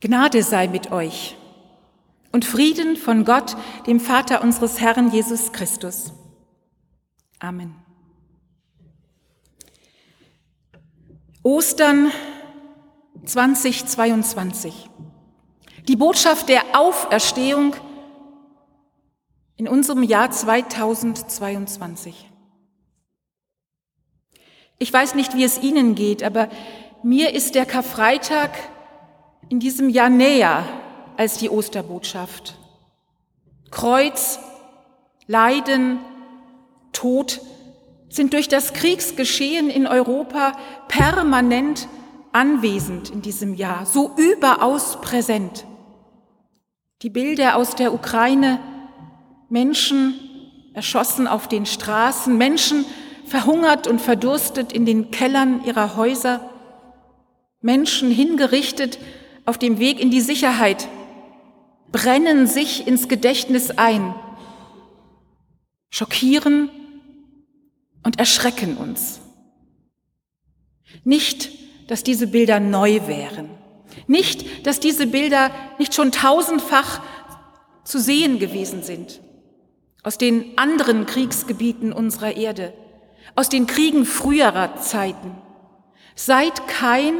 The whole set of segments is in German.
Gnade sei mit euch und Frieden von Gott, dem Vater unseres Herrn Jesus Christus. Amen. Ostern 2022. Die Botschaft der Auferstehung in unserem Jahr 2022. Ich weiß nicht, wie es Ihnen geht, aber mir ist der Karfreitag in diesem Jahr näher als die Osterbotschaft. Kreuz, Leiden, Tod sind durch das Kriegsgeschehen in Europa permanent anwesend in diesem Jahr, so überaus präsent. Die Bilder aus der Ukraine, Menschen erschossen auf den Straßen, Menschen verhungert und verdurstet in den Kellern ihrer Häuser, Menschen hingerichtet auf dem Weg in die Sicherheit brennen sich ins Gedächtnis ein, schockieren und erschrecken uns. Nicht, dass diese Bilder neu wären. Nicht, dass diese Bilder nicht schon tausendfach zu sehen gewesen sind. Aus den anderen Kriegsgebieten unserer Erde. Aus den Kriegen früherer Zeiten. Seit kein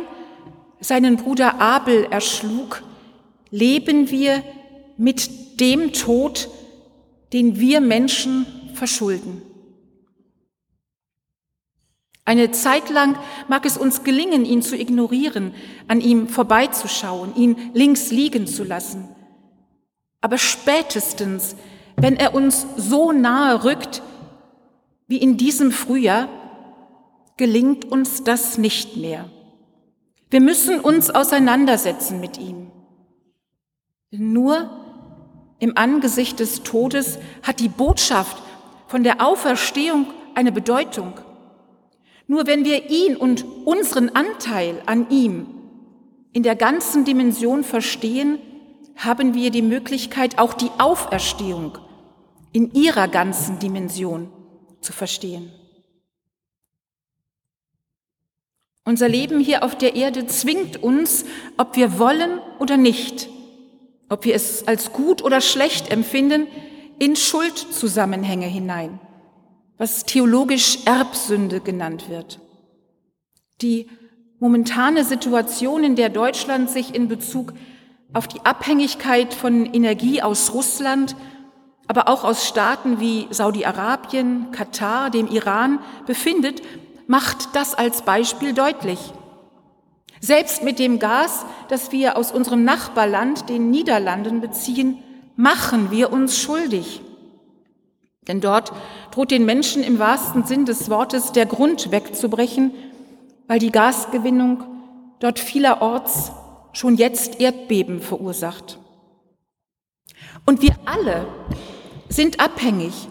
seinen Bruder Abel erschlug, leben wir mit dem Tod, den wir Menschen verschulden. Eine Zeit lang mag es uns gelingen, ihn zu ignorieren, an ihm vorbeizuschauen, ihn links liegen zu lassen. Aber spätestens, wenn er uns so nahe rückt wie in diesem Frühjahr, gelingt uns das nicht mehr. Wir müssen uns auseinandersetzen mit ihm. Nur im Angesicht des Todes hat die Botschaft von der Auferstehung eine Bedeutung. Nur wenn wir ihn und unseren Anteil an ihm in der ganzen Dimension verstehen, haben wir die Möglichkeit, auch die Auferstehung in ihrer ganzen Dimension zu verstehen. Unser Leben hier auf der Erde zwingt uns, ob wir wollen oder nicht, ob wir es als gut oder schlecht empfinden, in Schuldzusammenhänge hinein, was theologisch Erbsünde genannt wird. Die momentane Situation, in der Deutschland sich in Bezug auf die Abhängigkeit von Energie aus Russland, aber auch aus Staaten wie Saudi-Arabien, Katar, dem Iran befindet, macht das als Beispiel deutlich. Selbst mit dem Gas, das wir aus unserem Nachbarland, den Niederlanden, beziehen, machen wir uns schuldig. Denn dort droht den Menschen im wahrsten Sinn des Wortes der Grund wegzubrechen, weil die Gasgewinnung dort vielerorts schon jetzt Erdbeben verursacht. Und wir alle sind abhängig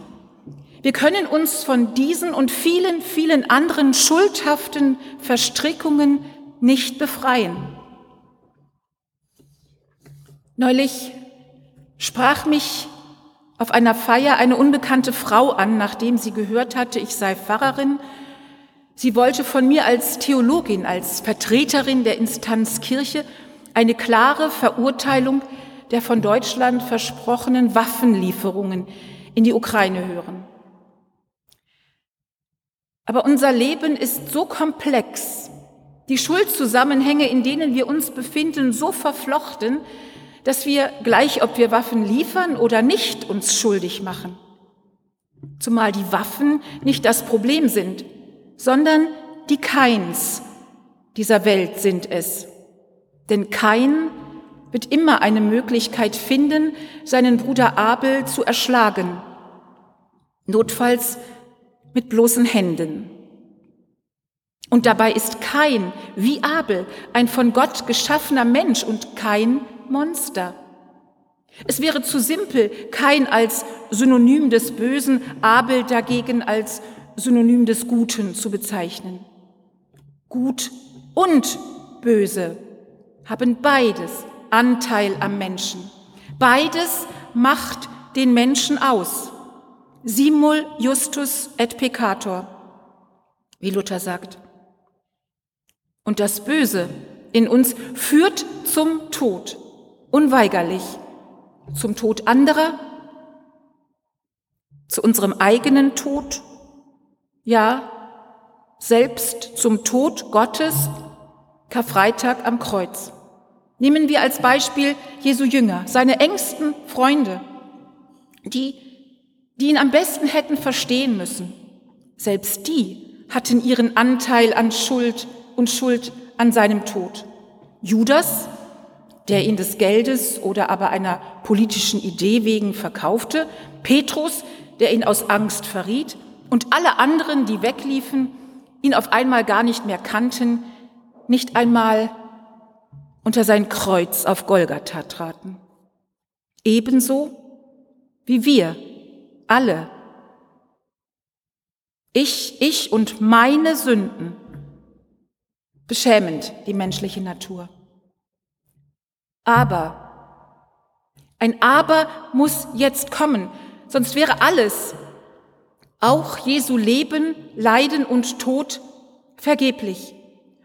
wir können uns von diesen und vielen, vielen anderen schuldhaften Verstrickungen nicht befreien. Neulich sprach mich auf einer Feier eine unbekannte Frau an, nachdem sie gehört hatte, ich sei Pfarrerin. Sie wollte von mir als Theologin, als Vertreterin der Instanz Kirche eine klare Verurteilung der von Deutschland versprochenen Waffenlieferungen in die Ukraine hören. Aber unser Leben ist so komplex, die Schuldzusammenhänge, in denen wir uns befinden, so verflochten, dass wir, gleich ob wir Waffen liefern oder nicht, uns schuldig machen. Zumal die Waffen nicht das Problem sind, sondern die Keins dieser Welt sind es. Denn Kain wird immer eine Möglichkeit finden, seinen Bruder Abel zu erschlagen. Notfalls mit bloßen Händen. Und dabei ist kein, wie Abel, ein von Gott geschaffener Mensch und kein Monster. Es wäre zu simpel, kein als Synonym des Bösen, Abel dagegen als Synonym des Guten zu bezeichnen. Gut und Böse haben beides Anteil am Menschen. Beides macht den Menschen aus. Simul justus et peccator, wie Luther sagt. Und das Böse in uns führt zum Tod, unweigerlich, zum Tod anderer, zu unserem eigenen Tod, ja, selbst zum Tod Gottes, Karfreitag am Kreuz. Nehmen wir als Beispiel Jesu Jünger, seine engsten Freunde, die, die ihn am besten hätten verstehen müssen. Selbst die hatten ihren Anteil an Schuld und Schuld an seinem Tod. Judas, der ihn des Geldes oder aber einer politischen Idee wegen verkaufte, Petrus, der ihn aus Angst verriet, und alle anderen, die wegliefen, ihn auf einmal gar nicht mehr kannten, nicht einmal unter sein Kreuz auf Golgatha traten. Ebenso wie wir alle. Ich, ich und meine Sünden. Beschämend die menschliche Natur. Aber, ein Aber muss jetzt kommen, sonst wäre alles, auch Jesu Leben, Leiden und Tod, vergeblich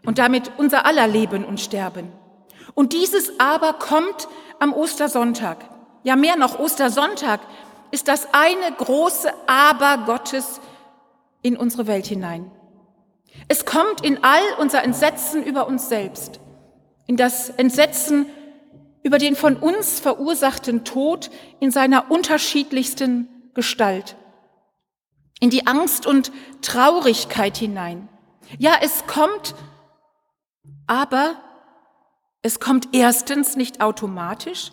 und damit unser aller Leben und Sterben. Und dieses Aber kommt am Ostersonntag. Ja, mehr noch, Ostersonntag ist das eine große Aber Gottes in unsere Welt hinein. Es kommt in all unser Entsetzen über uns selbst, in das Entsetzen über den von uns verursachten Tod in seiner unterschiedlichsten Gestalt, in die Angst und Traurigkeit hinein. Ja, es kommt, aber es kommt erstens nicht automatisch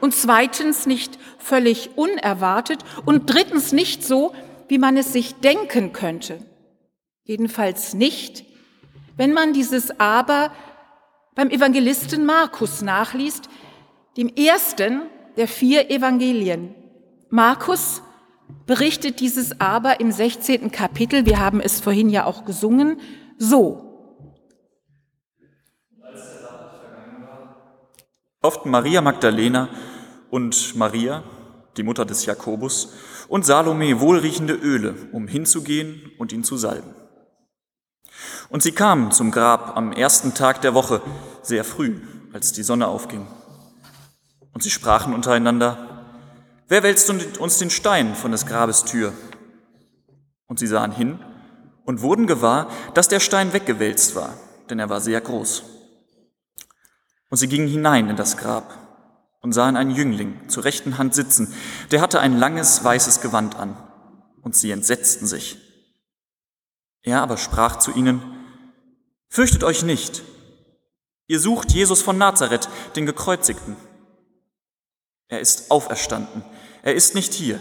und zweitens nicht völlig unerwartet und drittens nicht so, wie man es sich denken könnte. Jedenfalls nicht, wenn man dieses Aber beim Evangelisten Markus nachliest, dem ersten der vier Evangelien. Markus berichtet dieses Aber im 16. Kapitel, wir haben es vorhin ja auch gesungen, so. kauften Maria Magdalena und Maria, die Mutter des Jakobus, und Salome wohlriechende Öle, um hinzugehen und ihn zu salben. Und sie kamen zum Grab am ersten Tag der Woche, sehr früh, als die Sonne aufging. Und sie sprachen untereinander, wer wälzt uns den Stein von des Grabes Tür? Und sie sahen hin und wurden gewahr, dass der Stein weggewälzt war, denn er war sehr groß. Und sie gingen hinein in das Grab und sahen einen Jüngling zur rechten Hand sitzen, der hatte ein langes weißes Gewand an, und sie entsetzten sich. Er aber sprach zu ihnen, Fürchtet euch nicht, ihr sucht Jesus von Nazareth, den Gekreuzigten. Er ist auferstanden, er ist nicht hier.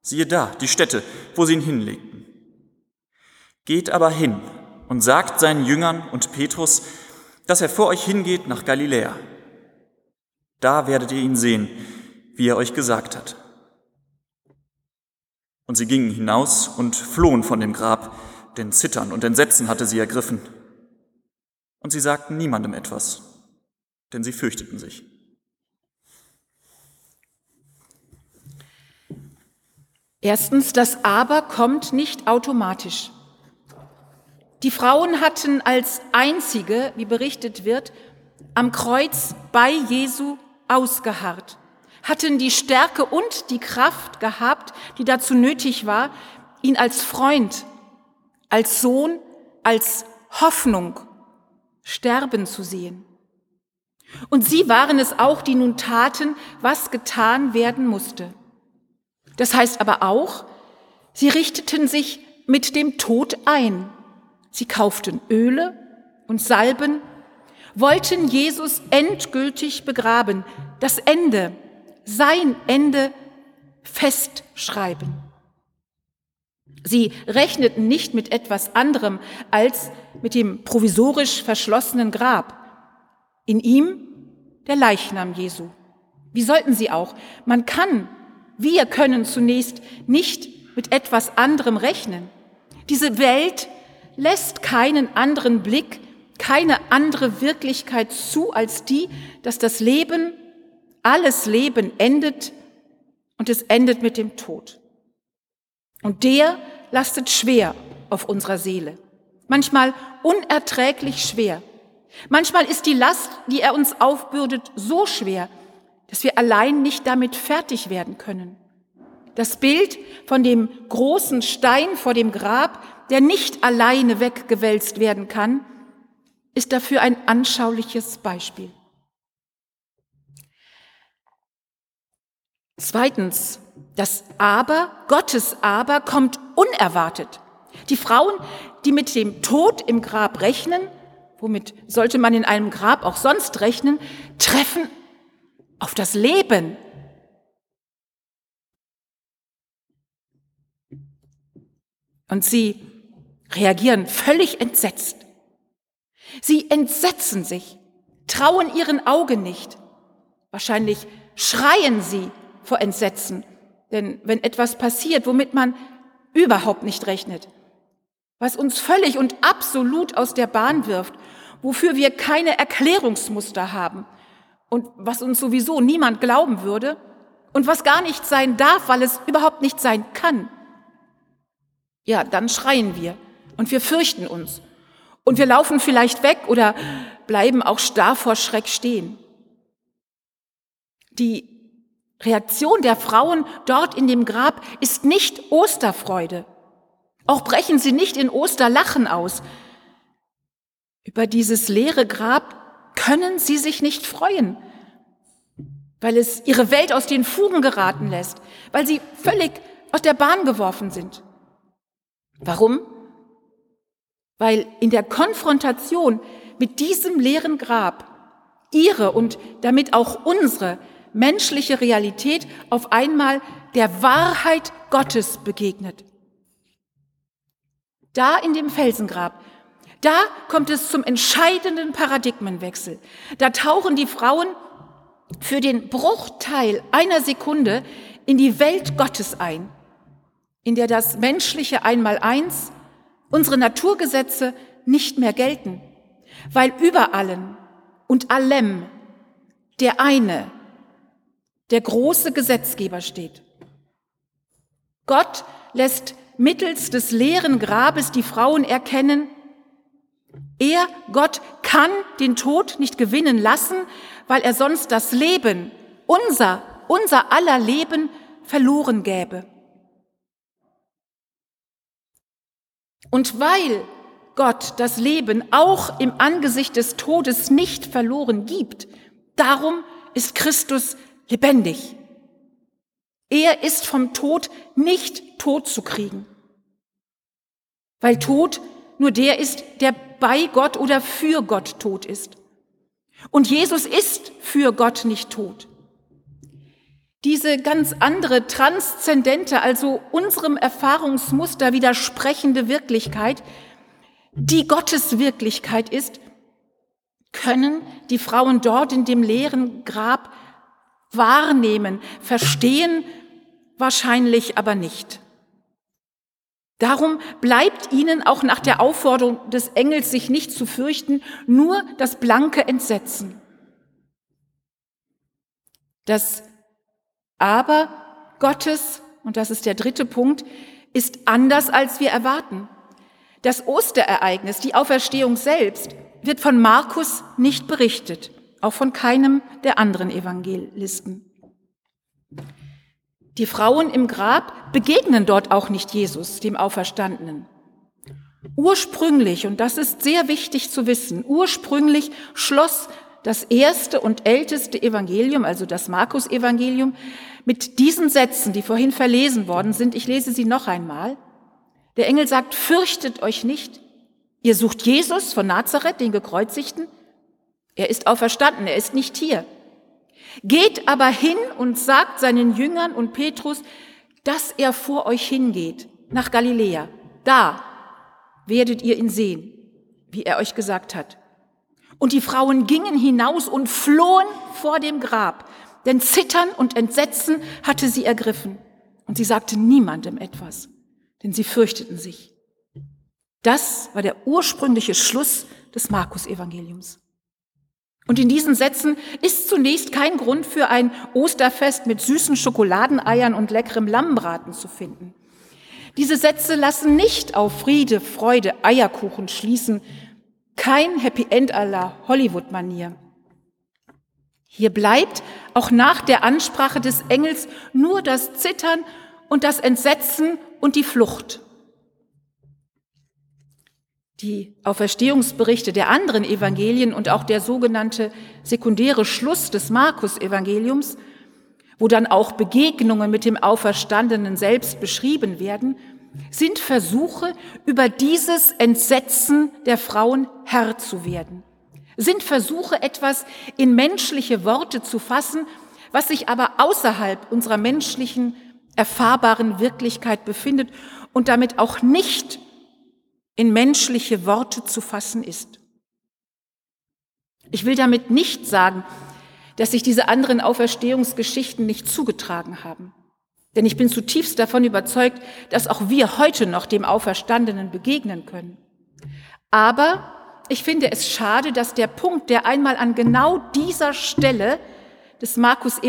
Siehe da, die Stätte, wo sie ihn hinlegten. Geht aber hin und sagt seinen Jüngern und Petrus, dass er vor euch hingeht nach Galiläa. Da werdet ihr ihn sehen, wie er euch gesagt hat. Und sie gingen hinaus und flohen von dem Grab, denn Zittern und Entsetzen hatte sie ergriffen. Und sie sagten niemandem etwas, denn sie fürchteten sich. Erstens, das Aber kommt nicht automatisch. Die Frauen hatten als einzige, wie berichtet wird, am Kreuz bei Jesu ausgeharrt, hatten die Stärke und die Kraft gehabt, die dazu nötig war, ihn als Freund, als Sohn, als Hoffnung sterben zu sehen. Und sie waren es auch, die nun taten, was getan werden musste. Das heißt aber auch, sie richteten sich mit dem Tod ein Sie kauften Öle und Salben, wollten Jesus endgültig begraben, das Ende, sein Ende festschreiben. Sie rechneten nicht mit etwas anderem als mit dem provisorisch verschlossenen Grab. In ihm der Leichnam Jesu. Wie sollten sie auch? Man kann, wir können zunächst nicht mit etwas anderem rechnen. Diese Welt lässt keinen anderen Blick, keine andere Wirklichkeit zu als die, dass das Leben, alles Leben endet und es endet mit dem Tod. Und der lastet schwer auf unserer Seele, manchmal unerträglich schwer. Manchmal ist die Last, die er uns aufbürdet, so schwer, dass wir allein nicht damit fertig werden können. Das Bild von dem großen Stein vor dem Grab, der nicht alleine weggewälzt werden kann, ist dafür ein anschauliches Beispiel. Zweitens, das Aber, Gottes Aber, kommt unerwartet. Die Frauen, die mit dem Tod im Grab rechnen, womit sollte man in einem Grab auch sonst rechnen, treffen auf das Leben. Und sie reagieren völlig entsetzt. Sie entsetzen sich, trauen ihren Augen nicht. Wahrscheinlich schreien sie vor Entsetzen, denn wenn etwas passiert, womit man überhaupt nicht rechnet, was uns völlig und absolut aus der Bahn wirft, wofür wir keine Erklärungsmuster haben und was uns sowieso niemand glauben würde und was gar nicht sein darf, weil es überhaupt nicht sein kann, ja, dann schreien wir und wir fürchten uns und wir laufen vielleicht weg oder bleiben auch starr vor Schreck stehen. Die Reaktion der Frauen dort in dem Grab ist nicht Osterfreude. Auch brechen sie nicht in Osterlachen aus. Über dieses leere Grab können sie sich nicht freuen, weil es ihre Welt aus den Fugen geraten lässt, weil sie völlig aus der Bahn geworfen sind. Warum? Weil in der Konfrontation mit diesem leeren Grab ihre und damit auch unsere menschliche Realität auf einmal der Wahrheit Gottes begegnet. Da in dem Felsengrab, da kommt es zum entscheidenden Paradigmenwechsel. Da tauchen die Frauen für den Bruchteil einer Sekunde in die Welt Gottes ein in der das menschliche Einmaleins, unsere Naturgesetze nicht mehr gelten, weil über allen und allem der eine, der große Gesetzgeber steht. Gott lässt mittels des leeren Grabes die Frauen erkennen, er, Gott, kann den Tod nicht gewinnen lassen, weil er sonst das Leben, unser, unser aller Leben verloren gäbe. Und weil Gott das Leben auch im Angesicht des Todes nicht verloren gibt, darum ist Christus lebendig. Er ist vom Tod nicht tot zu kriegen, weil Tod nur der ist, der bei Gott oder für Gott tot ist. Und Jesus ist für Gott nicht tot. Diese ganz andere, transzendente, also unserem Erfahrungsmuster widersprechende Wirklichkeit, die Gottes Wirklichkeit ist, können die Frauen dort in dem leeren Grab wahrnehmen, verstehen wahrscheinlich aber nicht. Darum bleibt ihnen auch nach der Aufforderung des Engels, sich nicht zu fürchten, nur das blanke Entsetzen. Das aber Gottes, und das ist der dritte Punkt, ist anders, als wir erwarten. Das Osterereignis, die Auferstehung selbst, wird von Markus nicht berichtet, auch von keinem der anderen Evangelisten. Die Frauen im Grab begegnen dort auch nicht Jesus, dem Auferstandenen. Ursprünglich, und das ist sehr wichtig zu wissen, ursprünglich schloss das erste und älteste Evangelium, also das Markus-Evangelium, mit diesen Sätzen, die vorhin verlesen worden sind. Ich lese sie noch einmal. Der Engel sagt, fürchtet euch nicht. Ihr sucht Jesus von Nazareth, den Gekreuzigten. Er ist auferstanden, er ist nicht hier. Geht aber hin und sagt seinen Jüngern und Petrus, dass er vor euch hingeht, nach Galiläa. Da werdet ihr ihn sehen, wie er euch gesagt hat. Und die Frauen gingen hinaus und flohen vor dem Grab, denn Zittern und Entsetzen hatte sie ergriffen. Und sie sagte niemandem etwas, denn sie fürchteten sich. Das war der ursprüngliche Schluss des Markus-Evangeliums. Und in diesen Sätzen ist zunächst kein Grund für ein Osterfest mit süßen Schokoladeneiern und leckerem Lammbraten zu finden. Diese Sätze lassen nicht auf Friede, Freude, Eierkuchen schließen, Kein Happy End aller Hollywood-Manier. Hier bleibt auch nach der Ansprache des Engels nur das Zittern und das Entsetzen und die Flucht. Die Auferstehungsberichte der anderen Evangelien und auch der sogenannte sekundäre Schluss des Markus-Evangeliums, wo dann auch Begegnungen mit dem Auferstandenen selbst beschrieben werden, sind Versuche, über dieses Entsetzen der Frauen Herr zu werden, sind Versuche, etwas in menschliche Worte zu fassen, was sich aber außerhalb unserer menschlichen, erfahrbaren Wirklichkeit befindet und damit auch nicht in menschliche Worte zu fassen ist. Ich will damit nicht sagen, dass sich diese anderen Auferstehungsgeschichten nicht zugetragen haben. Denn ich bin zutiefst davon überzeugt, dass auch wir heute noch dem Auferstandenen begegnen können. Aber ich finde es schade, dass der Punkt, der einmal an genau dieser Stelle des Markus,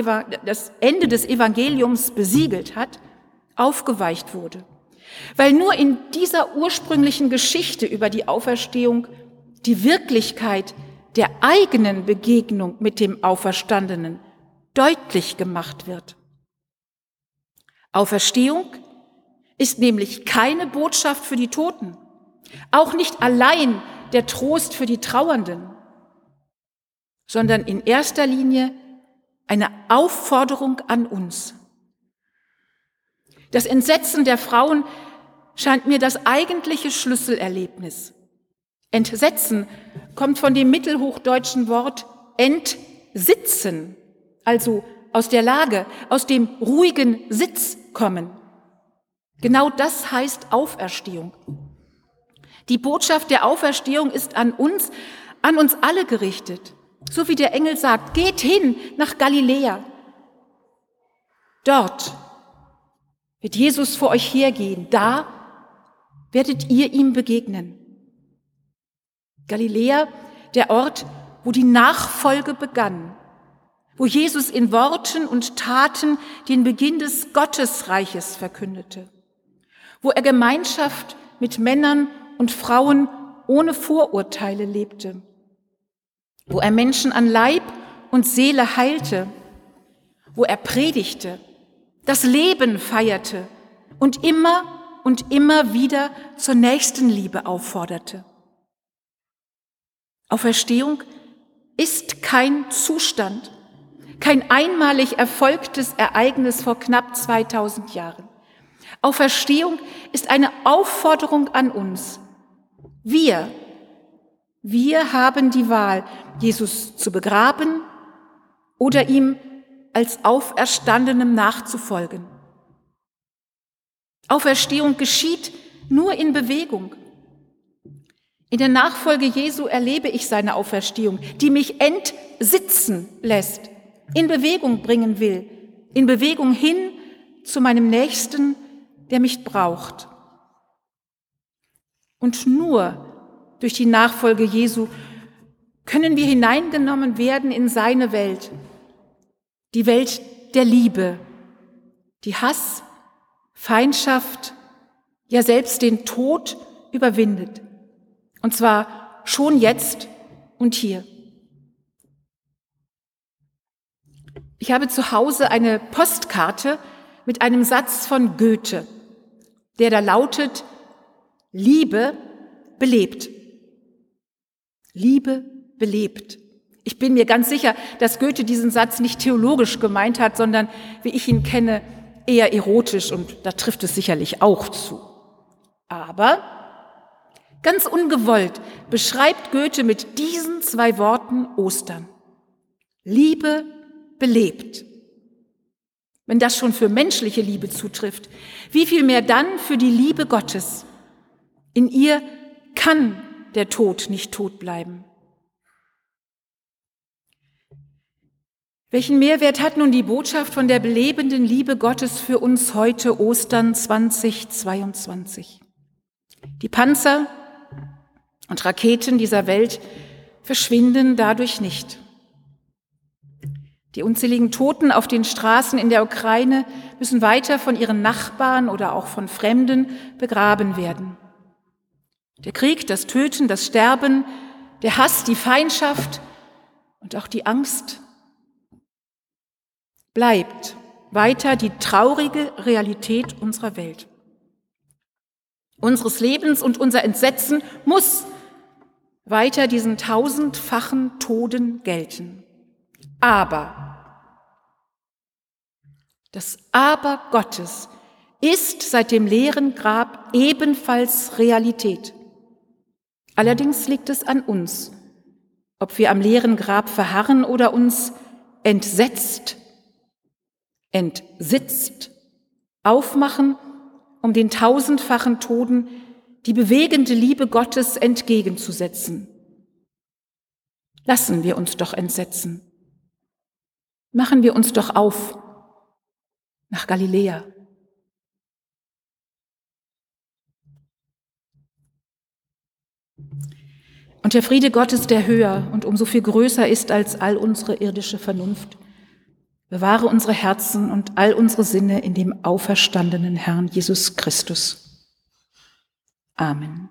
das Ende des Evangeliums besiegelt hat, aufgeweicht wurde. Weil nur in dieser ursprünglichen Geschichte über die Auferstehung die Wirklichkeit der eigenen Begegnung mit dem Auferstandenen deutlich gemacht wird. Auferstehung ist nämlich keine Botschaft für die Toten, auch nicht allein der Trost für die Trauernden, sondern in erster Linie eine Aufforderung an uns. Das Entsetzen der Frauen scheint mir das eigentliche Schlüsselerlebnis. Entsetzen kommt von dem mittelhochdeutschen Wort entsitzen, also aus der Lage, aus dem ruhigen Sitz kommen. Genau das heißt Auferstehung. Die Botschaft der Auferstehung ist an uns, an uns alle gerichtet. So wie der Engel sagt, geht hin nach Galiläa. Dort wird Jesus vor euch hergehen. Da werdet ihr ihm begegnen. Galiläa, der Ort, wo die Nachfolge begann, wo Jesus in Worten und Taten den Beginn des Gottesreiches verkündete, wo er Gemeinschaft mit Männern und Frauen ohne Vorurteile lebte, wo er Menschen an Leib und Seele heilte, wo er predigte, das Leben feierte und immer und immer wieder zur Nächstenliebe aufforderte. Auferstehung ist kein Zustand, kein einmalig erfolgtes Ereignis vor knapp 2000 Jahren. Auferstehung ist eine Aufforderung an uns. Wir, wir haben die Wahl, Jesus zu begraben oder ihm als Auferstandenem nachzufolgen. Auferstehung geschieht nur in Bewegung. In der Nachfolge Jesu erlebe ich seine Auferstehung, die mich entsitzen lässt, in Bewegung bringen will, in Bewegung hin zu meinem Nächsten, der mich braucht. Und nur durch die Nachfolge Jesu können wir hineingenommen werden in seine Welt, die Welt der Liebe, die Hass, Feindschaft, ja selbst den Tod überwindet. Und zwar schon jetzt und hier. Ich habe zu Hause eine Postkarte mit einem Satz von Goethe, der da lautet, Liebe belebt. Liebe belebt. Ich bin mir ganz sicher, dass Goethe diesen Satz nicht theologisch gemeint hat, sondern, wie ich ihn kenne, eher erotisch und da trifft es sicherlich auch zu. Aber Ganz ungewollt beschreibt Goethe mit diesen zwei Worten Ostern. Liebe belebt. Wenn das schon für menschliche Liebe zutrifft, wie viel mehr dann für die Liebe Gottes? In ihr kann der Tod nicht tot bleiben. Welchen Mehrwert hat nun die Botschaft von der belebenden Liebe Gottes für uns heute Ostern 2022? Die Panzer, und Raketen dieser Welt verschwinden dadurch nicht. Die unzähligen Toten auf den Straßen in der Ukraine müssen weiter von ihren Nachbarn oder auch von Fremden begraben werden. Der Krieg, das Töten, das Sterben der Hass, die Feindschaft und auch die Angst bleibt weiter die traurige Realität unserer Welt. Unseres Lebens und unser Entsetzen muss weiter diesen tausendfachen Toden gelten. Aber das Aber Gottes ist seit dem leeren Grab ebenfalls Realität. Allerdings liegt es an uns, ob wir am leeren Grab verharren oder uns entsetzt, entsitzt, aufmachen, um den tausendfachen Toden die bewegende Liebe Gottes entgegenzusetzen. Lassen wir uns doch entsetzen. Machen wir uns doch auf nach Galiläa. Und der Friede Gottes, der höher und umso viel größer ist als all unsere irdische Vernunft, bewahre unsere Herzen und all unsere Sinne in dem auferstandenen Herrn Jesus Christus. Amen.